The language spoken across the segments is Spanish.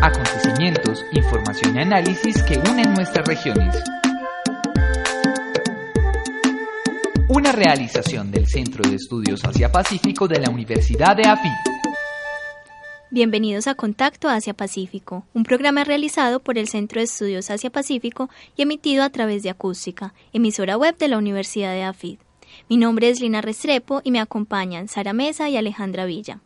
Acontecimientos, información y análisis que unen nuestras regiones. Una realización del Centro de Estudios Asia-Pacífico de la Universidad de AFI. Bienvenidos a Contacto Asia-Pacífico, un programa realizado por el Centro de Estudios Asia-Pacífico y emitido a través de Acústica, emisora web de la Universidad de AFID. Mi nombre es Lina Restrepo y me acompañan Sara Mesa y Alejandra Villa.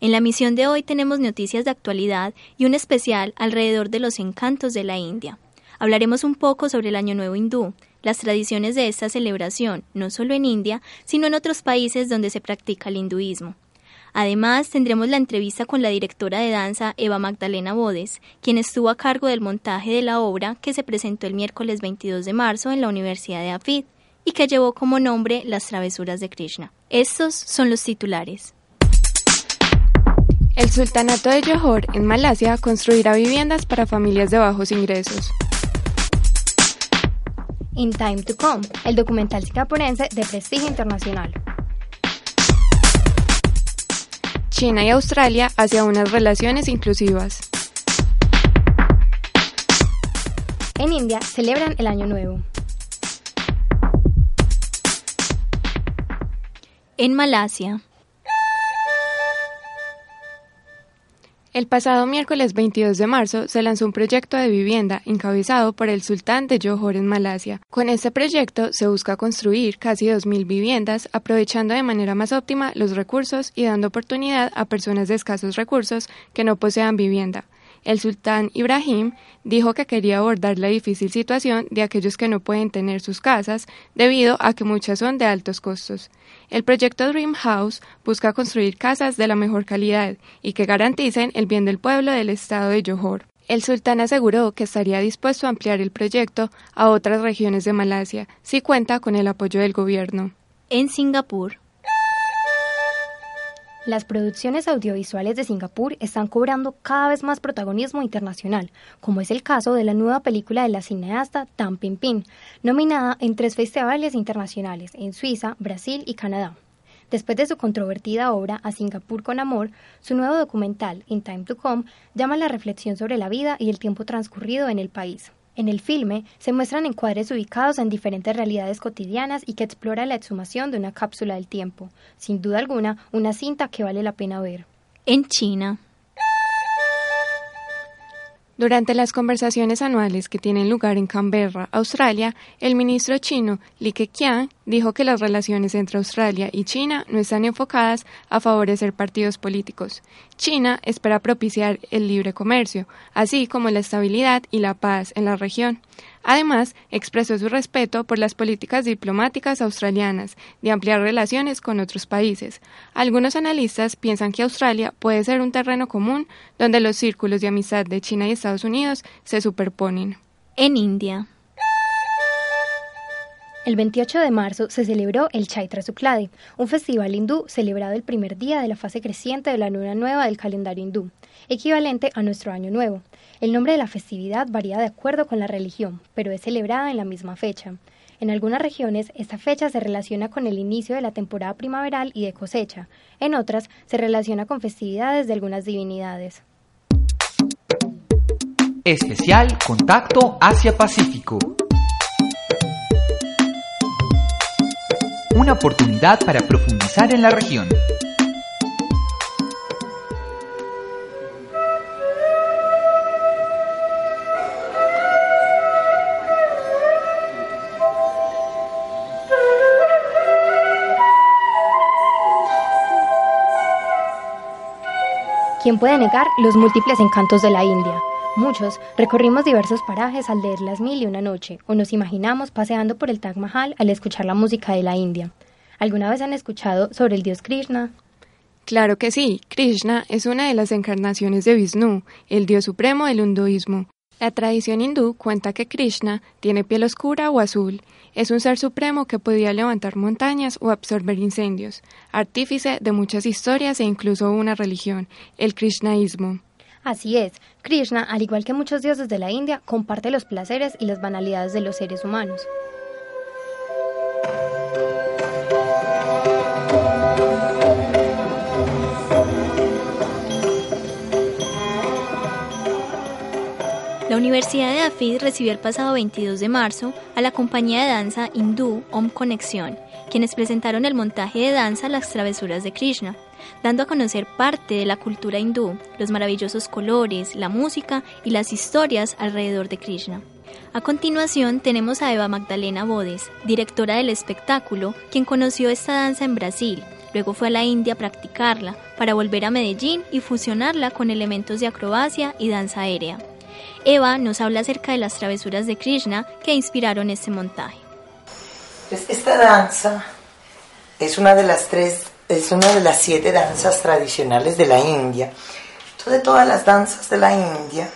En la misión de hoy tenemos noticias de actualidad y un especial alrededor de los encantos de la India. Hablaremos un poco sobre el Año Nuevo hindú, las tradiciones de esta celebración, no solo en India, sino en otros países donde se practica el hinduismo. Además, tendremos la entrevista con la directora de danza Eva Magdalena Bodes, quien estuvo a cargo del montaje de la obra que se presentó el miércoles 22 de marzo en la Universidad de Afid y que llevó como nombre Las travesuras de Krishna. Estos son los titulares. El Sultanato de Johor, en Malasia, construirá viviendas para familias de bajos ingresos. In Time to Come, el documental singapurense de prestigio internacional. China y Australia hacia unas relaciones inclusivas. En India celebran el Año Nuevo. En Malasia, El pasado miércoles 22 de marzo se lanzó un proyecto de vivienda encabezado por el sultán de Johor en Malasia. Con este proyecto se busca construir casi 2.000 viviendas, aprovechando de manera más óptima los recursos y dando oportunidad a personas de escasos recursos que no posean vivienda. El sultán Ibrahim dijo que quería abordar la difícil situación de aquellos que no pueden tener sus casas debido a que muchas son de altos costos. El proyecto Dream House busca construir casas de la mejor calidad y que garanticen el bien del pueblo del estado de Johor. El sultán aseguró que estaría dispuesto a ampliar el proyecto a otras regiones de Malasia si cuenta con el apoyo del gobierno. en Singapur, Las producciones audiovisuales de Singapur están cobrando cada vez más protagonismo internacional, como es el caso de la nueva película de la cineasta Tan Pin Pin, nominada en tres festivales internacionales en Suiza, Brasil y Canadá. Después de su controvertida obra A Singapur con Amor, su nuevo documental In Time to Come llama la reflexión sobre la vida y el tiempo transcurrido en el país. En el filme se muestran encuadres ubicados en diferentes realidades cotidianas y que explora la exhumación de una cápsula del tiempo. Sin duda alguna, una cinta que vale la pena ver. en China, Durante las conversaciones anuales que tienen lugar en Canberra, Australia, el ministro chino Li Keqiang dijo que las relaciones entre Australia y China no están enfocadas a favorecer partidos políticos. China espera propiciar el libre comercio, así como la estabilidad y la paz en la región. Además, expresó su respeto por las políticas diplomáticas australianas de ampliar relaciones con otros países. Algunos analistas piensan que Australia puede ser un terreno común donde los círculos de amistad de China y Estados Unidos se superponen. en India, El 28 de marzo se celebró el Chaitra Sukladi, un festival hindú celebrado el primer día de la fase creciente de la luna nueva del calendario hindú, equivalente a nuestro año nuevo. El nombre de la festividad varía de acuerdo con la religión, pero es celebrada en la misma fecha. En algunas regiones, esta fecha se relaciona con el inicio de la temporada primaveral y de cosecha. En otras, se relaciona con festividades de algunas divinidades. Especial Contacto Asia-Pacífico. Una oportunidad para profundizar en la región. ¿Quién puede negar los múltiples encantos de la India? Muchos recorrimos diversos parajes al leer Las Mil y una noche, o nos imaginamos paseando por el Taj Mahal al escuchar la música de la India. ¿Alguna vez han escuchado sobre el dios Krishna? Claro que sí, Krishna es una de las encarnaciones de Vishnu, el dios supremo del hinduismo. La tradición hindú cuenta que Krishna tiene piel oscura o azul. Es un ser supremo que podía levantar montañas o absorber incendios, artífice de muchas historias e incluso una religión, el Krishnaísmo. Así es, Krishna, al igual que muchos dioses de la India, comparte los placeres y las banalidades de los seres humanos. La Universidad de Afid recibió el pasado 22 de marzo a la compañía de danza hindú Om Conexión, quienes presentaron el montaje de danza Las Travesuras de Krishna, dando a conocer parte de la cultura hindú, los maravillosos colores, la música y las historias alrededor de Krishna. A continuación tenemos a Eva Magdalena Bodes, directora del espectáculo, quien conoció esta danza en Brasil, luego fue a la India a practicarla, para volver a Medellín y fusionarla con elementos de acrobacia y danza aérea. Eva nos habla acerca de las travesuras de Krishna que inspiraron este montaje. Pues esta danza es una de las tres, es una de las siete danzas tradicionales de la India. Entonces todas las danzas de la India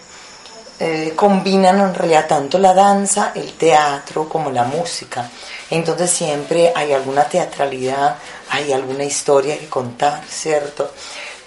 eh, combinan en realidad tanto la danza, el teatro como la música. Entonces siempre hay alguna teatralidad, hay alguna historia que contar, ¿cierto?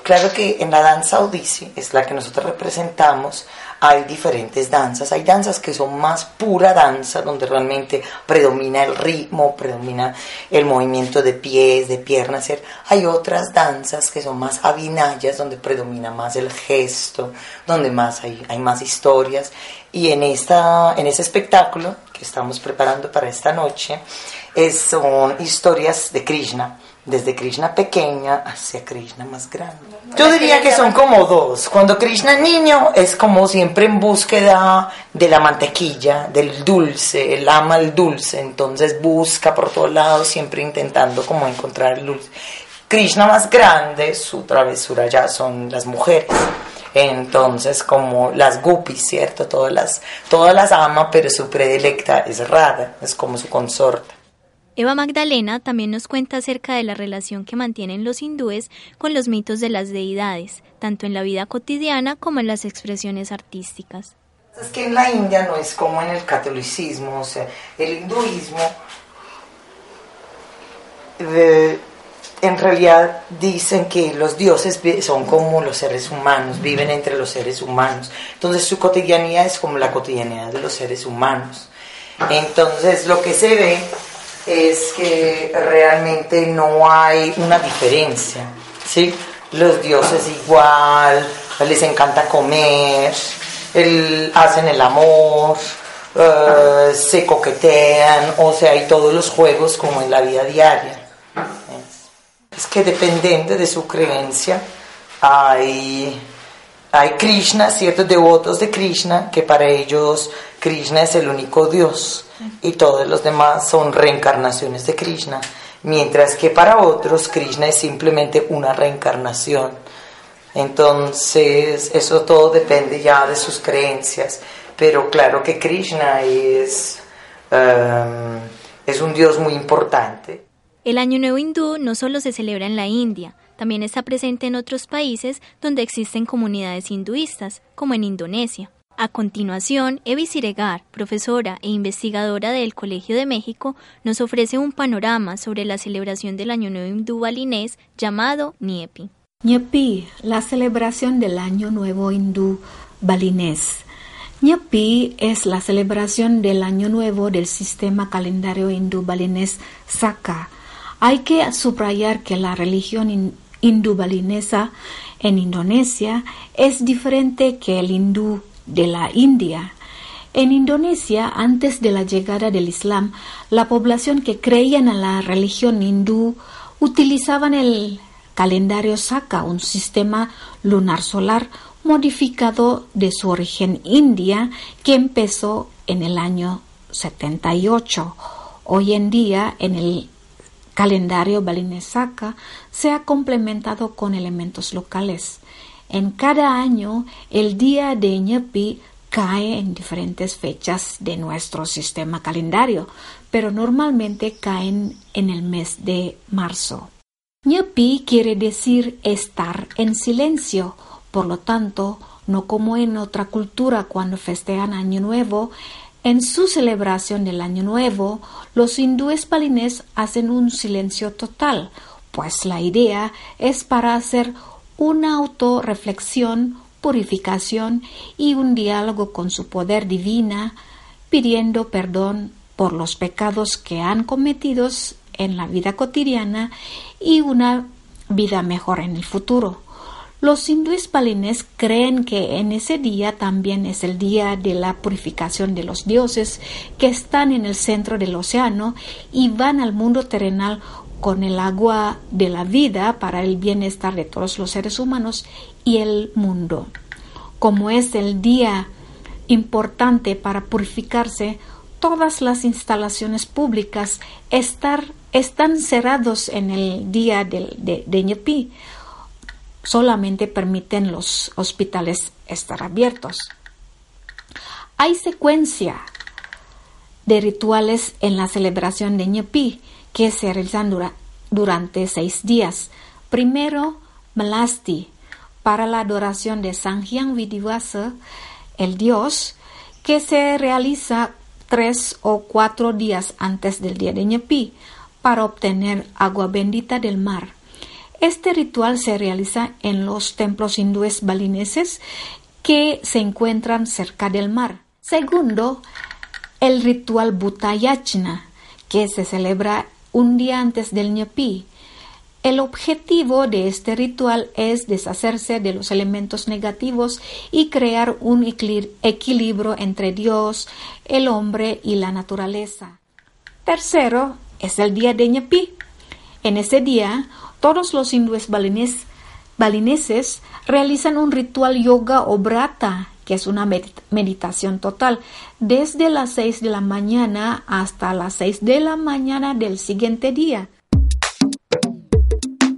Claro que en la danza Odissi, es la que nosotros representamos, hay diferentes danzas. Hay danzas que son más pura danza, donde realmente predomina el ritmo, predomina el movimiento de pies, de piernas. Hay otras danzas que son más avinayas, donde predomina más el gesto, donde más hay, hay más historias. Y en, esta, en ese espectáculo que estamos preparando para esta noche, es, son historias de Krishna desde Krishna pequeña hacia Krishna más grande. Yo diría que son como dos. Cuando Krishna niño es como siempre en búsqueda de la mantequilla, del dulce, él ama el dulce, entonces busca por todos lados, siempre intentando como encontrar el dulce. Krishna más grande, su travesura ya son las mujeres. Entonces, como las guppies, ¿cierto? Todas las, todas las ama, pero su predilecta es Radha, es como su consorte. Eva Magdalena también nos cuenta acerca de la relación que mantienen los hindúes con los mitos de las deidades, tanto en la vida cotidiana como en las expresiones artísticas. Es que en la India no es como en el catolicismo, o sea, el hinduismo eh, en realidad dicen que los dioses son como los seres humanos, viven entre los seres humanos. Entonces su cotidianidad es como la cotidianidad de los seres humanos. Entonces lo que se ve es que realmente no hay una diferencia, ¿sí? Los dioses igual, les encanta comer, hacen el amor, eh, se coquetean, o sea, hay todos los juegos como en la vida diaria. Es que dependiendo de su creencia, hay, hay Krishna, ciertos devotos de Krishna, que para ellos Krishna es el único Dios y todos los demás son reencarnaciones de Krishna, mientras que para otros Krishna es simplemente una reencarnación. Entonces, eso todo depende ya de sus creencias, pero claro que Krishna es, um, es un dios muy importante. El Año Nuevo hindú no solo se celebra en la India, también está presente en otros países donde existen comunidades hinduistas, como en Indonesia. A continuación, Evi Siregar, profesora e investigadora del Colegio de México, nos ofrece un panorama sobre la celebración del Año Nuevo hindú balinés llamado Niepi. Niepi, la celebración del Año Nuevo hindú balinés. Niepi es la celebración del Año Nuevo del sistema calendario hindú balinés Saka. Hay que subrayar que la religión hindú balinesa en Indonesia es diferente que el hindú de la India. En Indonesia, antes de la llegada del Islam, la población que creía en la religión hindú utilizaban el calendario Saka, un sistema lunar solar modificado de su origen india que empezó en el año 78. Hoy en día, en el calendario Saka se ha complementado con elementos locales. En cada año, el día de Ñepi cae en diferentes fechas de nuestro sistema calendario, pero normalmente caen en el mes de marzo. Ñapi quiere decir estar en silencio, por lo tanto, no como en otra cultura cuando festejan Año Nuevo, en su celebración del Año Nuevo, los hindúes balinés hacen un silencio total, pues la idea es para hacer una autorreflexión, purificación y un diálogo con su poder divina, pidiendo perdón por los pecados que han cometido en la vida cotidiana y una vida mejor en el futuro. Los hindúes balines creen que en ese día también es el día de la purificación de los dioses que están en el centro del océano y van al mundo terrenal con el agua de la vida para el bienestar de todos los seres humanos y el mundo. Como es el día importante para purificarse, todas las instalaciones públicas están cerrados en el día de, de, solamente permiten los hospitales estar abiertos. Hay secuencia de rituales en la celebración de Ñepi que se realizan durante seis días. Primero, Malasti, para la adoración de Sanghyang Vidivasa, el dios, que se realiza tres o cuatro días antes del día de Ñepi para obtener agua bendita del mar. Este ritual se realiza en los templos hindúes balineses que se encuentran cerca del mar. Segundo, el ritual Bhutayachna, que se celebra un día antes del Ñapi. El objetivo de este ritual es deshacerse de los elementos negativos y crear un equilibrio entre Dios, el hombre y la naturaleza. Tercero, es el día de Ñapi. En ese día, todos los hindúes balineses realizan un ritual yoga o brata, que es una meditación total, desde las 6 de la mañana hasta las 6 de la mañana del siguiente día.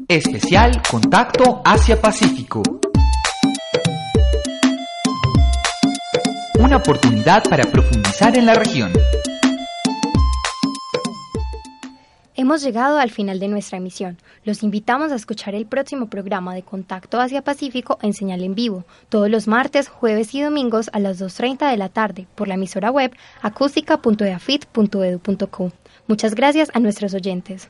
Especial Contacto Asia-Pacífico. Una oportunidad para profundizar en la región. Hemos llegado al final de nuestra emisión. Los invitamos a escuchar el próximo programa de Contacto Asia Pacífico en señal en vivo, todos los martes, jueves y domingos a las 2.30 de la tarde por la emisora web acústica.eafit.edu.co. Muchas gracias a nuestros oyentes.